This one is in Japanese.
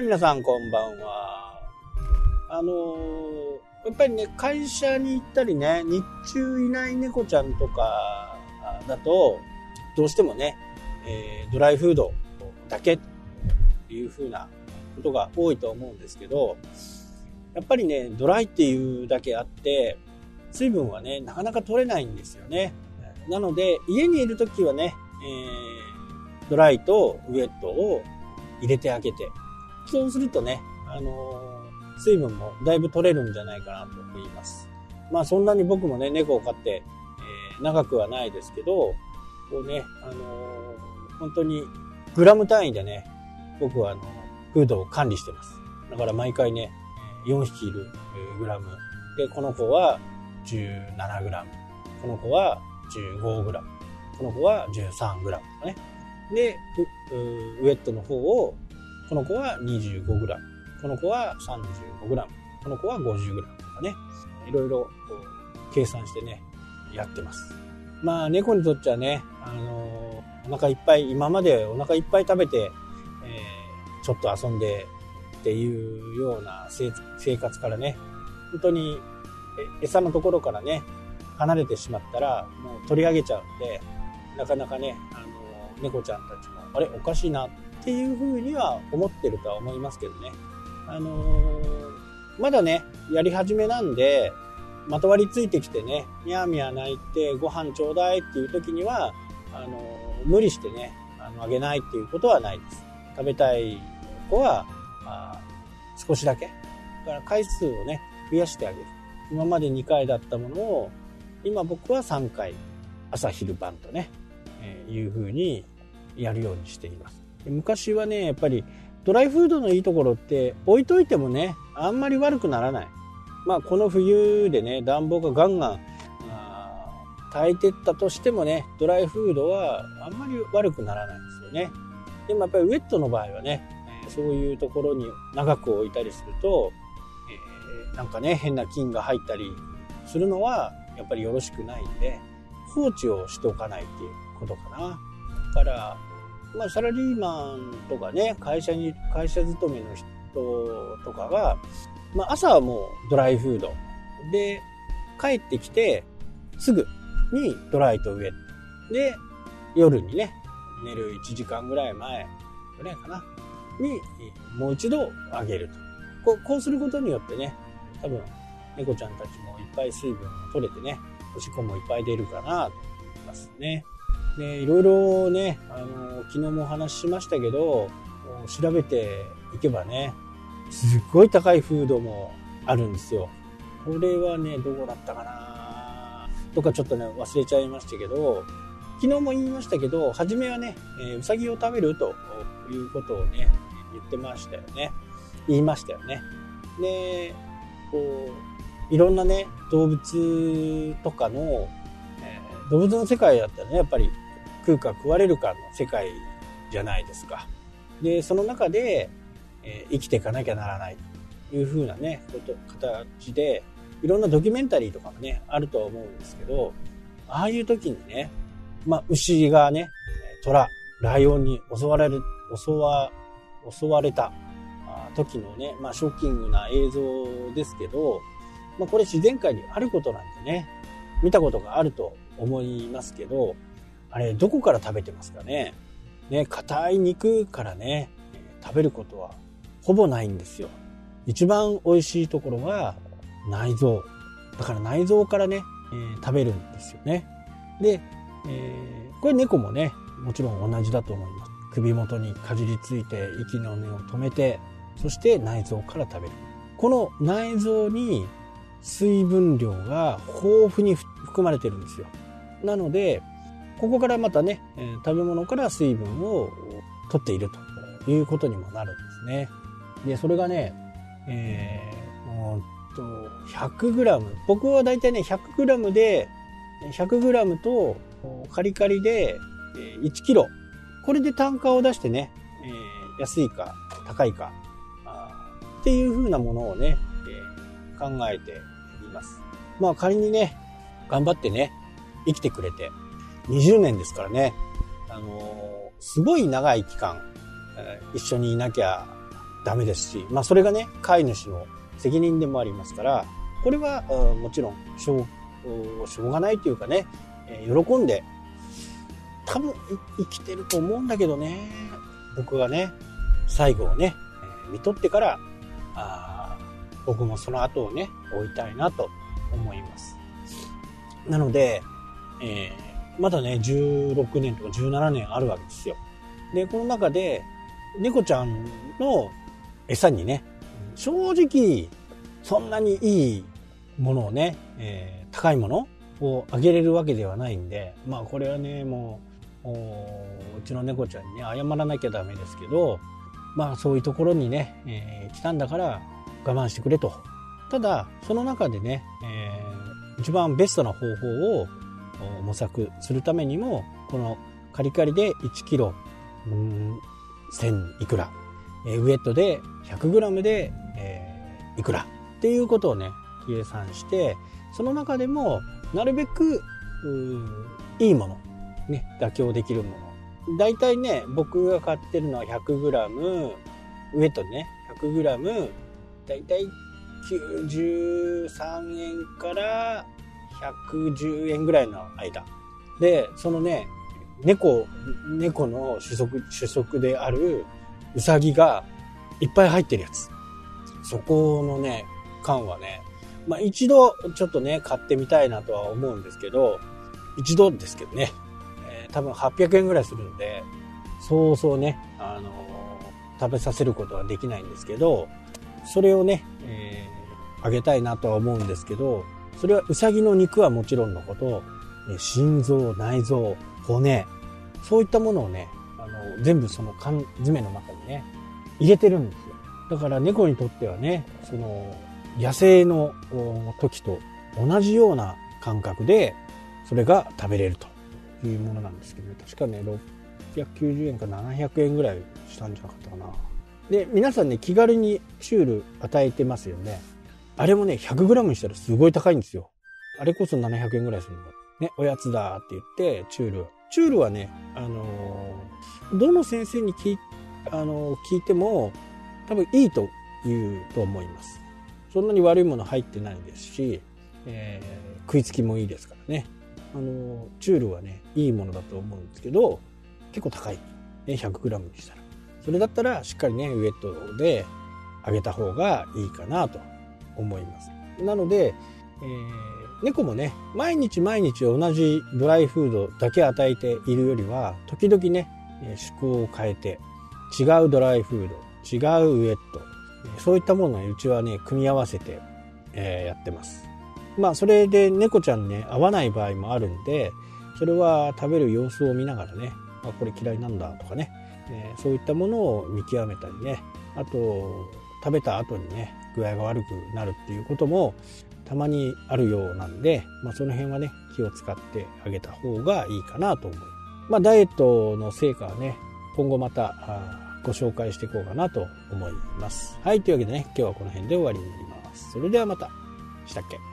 い、皆さんこんばんは。あのーやっぱりね、会社に行ったりね、日中いない猫ちゃんとかだと、どうしてもね、えードライフードだけという風なことが多いと思うんですけど、やっぱりね、ドライっていうだけあって、水分はね、なかなか取れないんですよね。なので、家にいるときはね、えードライとウェットを入れてあげて、そうするとね、あのー水分もだいぶ取れるんじゃないかなと思います。まあそんなに僕もね、猫を飼って、えー長くはないですけど、こうね、あのー本当にグラム単位でね、僕はあの、フードを管理してます。だから毎回ね、4匹いるグラム。で、この子は17グラム。この子は15グラム。この子は13グラムとかね。で、ウェットの方を、この子は25グラム。この子は35グラム。この子は50グラムとかね。いろいろ計算してね、やってます。まあ、猫にとっちゃね、あのお腹いっぱい、今までお腹いっぱい食べて、えーちょっと遊んでっていうような生活からね、本当に餌のところからね、離れてしまったら、もう取り上げちゃうんで、なかなかね、あの猫ちゃんたちも、あれ、おかしいなってっていうふうには思ってるとは思いますけどね。あのーまだね、やり始めなんで、まとわりついてきてね、みやみや泣いてご飯ちょうだいっていう時には、あのー無理してね、あの、あげないっていうことはないです。食べたい子は、あ少しだけ。だから回数をね、増やしてあげる。今まで2回だったものを、今僕は3回、朝昼晩とね、えーいう風にやるようにしています。昔はね、やっぱりドライフードのいいところって置いといてもね、あんまり悪くならない。まあこの冬でね、暖房がガンガンあー炊いてったとしてもね、ドライフードはあんまり悪くならないんですよね。でもやっぱりウェットの場合はね、そういうところに長く置いたりすると、えーなんかね、変な菌が入ったりするのはやっぱりよろしくないんで、放置をしておかないっていうことかな。だから、まあ、サラリーマンとかね、会社に、会社勤めの人とかが、まあ、朝はもうドライフード。で、帰ってきて、すぐにドライとウェット。で、夜にね、寝る1時間ぐらい前ぐらいかな。に、もう一度あげると。こうこうすることによってね、多分、猫ちゃんたちもいっぱい水分を取れてね、おしっこもいっぱい出るかなと思いますね。で、いろいろね、あの、昨日もお話ししましたけど、調べていけばね、すっごい高いフードもあるんですよ。これはね、どこだったかな？とかちょっとね、忘れちゃいましたけど、昨日も言いましたけど、初めはね、えうさぎを食べるということをね、言ってましたよね。言いましたよね。で、こう、いろんなね、動物とかの、え動物の世界だったらね、やっぱり食うか食われるかの世界じゃないですか。で、その中で、えー生きていかなきゃならないというふうなね、こと、形で、いろんなドキュメンタリーとかもね、あるとは思うんですけど、ああいう時にね、まあ、牛がね、虎、ライオンに襲われる、襲わ、襲われた時のね、まあ、ショッキングな映像ですけど、まあ、これ自然界にあることなんでね、見たことがあると思いますけど、あれ、どこから食べてますかね？ね、硬い肉からね、食べることはほぼないんですよ。一番美味しいところが内臓。だから内臓からね、えー食べるんですよね。で、えーこれ猫もね、もちろん同じだと思います。首元にかじりついて息の根を止めて、そして内臓から食べる。この内臓に水分量が豊富に含まれてるんですよ。なので、ここからまたね、えー食べ物から水分を取っているということにもなるんですね。で、それがね、えー、と 100g。僕はだいたいね、100g で、100g とカリカリでえー 1kg。これで単価を出してね、えー安いか高いかっていう風なものをね、えー考えています。まあ仮にね、頑張ってね、生きてくれて、20年ですからね、あのすごい長い期間、え一緒にいなきゃダメですし、まあそれがね、飼い主の責任でもありますから、これはもちろんしょう、しょうがないというかね、喜んで、多分生きてると思うんだけどね、僕がね、最後をね、見とってから、あ僕もその後をね、追いたいなと思います。なので、えー、まだね、16年とか17年あるわけですよ。で、この中で、猫ちゃんの餌にね、正直、そんなにいいものをね、えー、高いものをあげれるわけではないんで、まあこれはね、もう、うちの猫ちゃんにね、謝らなきゃダメですけど、まあそういうところにね、えー、来たんだから我慢してくれと。ただ、その中でね、えー、一番ベストな方法を模索するためにも、このカリカリで1キロ、うん、1000いくら、えー、ウエットで 100g で、えー、いくらっていうことをね、計算して、その中でもなるべくいいもの、ね、妥協できるもの。大体ね、僕が買ってるのは 100g、ウエットね、100g、大体93円から110円ぐらいの間。で、そのね、猫、猫の主食、主食であるウサギがいっぱい入ってるやつ。そこのね、缶はね、まあ一度ちょっとね、買ってみたいなとは思うんですけど、一度ですけどね、えー、多分800円ぐらいするんで、そうそうね、あのー、食べさせることはできないんですけど、それをね、えー、あげたいなとは思うんですけど、それはウサギの肉はもちろんのこと、心臓、内臓、骨、そういったものをね、あの、全部その缶詰の中にね、入れてるんですよ。だから猫にとってはね、その、野生の時と同じような感覚で、それが食べれるというものなんですけど、確かね、690円か700円ぐらいしたんじゃなかったかな。で、皆さんね、気軽にチュール与えてますよね。あれもね、100g にしたらすごい高いんですよ。あれこそ700円ぐらいするの。ね、おやつだって言って、チュール。チュールはね、あのー、どの先生に聞い、あのー、聞いても、多分いいと言うと思います。そんなに悪いもの入ってないですし、えー、食いつきもいいですからね。あの、チュールはね、いいものだと思うんですけど、結構高い。ね、100g にしたら。それだったら、しっかりね、ウエットであげた方がいいかなと思います。なので、えー、猫もね、毎日毎日同じドライフードだけ与えているよりは、時々ね、趣向を変えて、違うドライフード、違うウエット、そういったものをうちはね、組み合わせて、えー、やってます。まあ、それで猫ちゃんね、合わない場合もあるんで、それは食べる様子を見ながらね、あ、これ嫌いなんだとかね、えー、そういったものを見極めたりね、あと、食べた後にね、具合が悪くなるっていうこともたまにあるようなんで、まあ、その辺はね、気を使ってあげた方がいいかなと思います。まあ、ダイエットの成果はね、今後また、ご紹介していこうかなと思います。はい、というわけでね、今日はこの辺で終わりになります。それではまた。したっけ？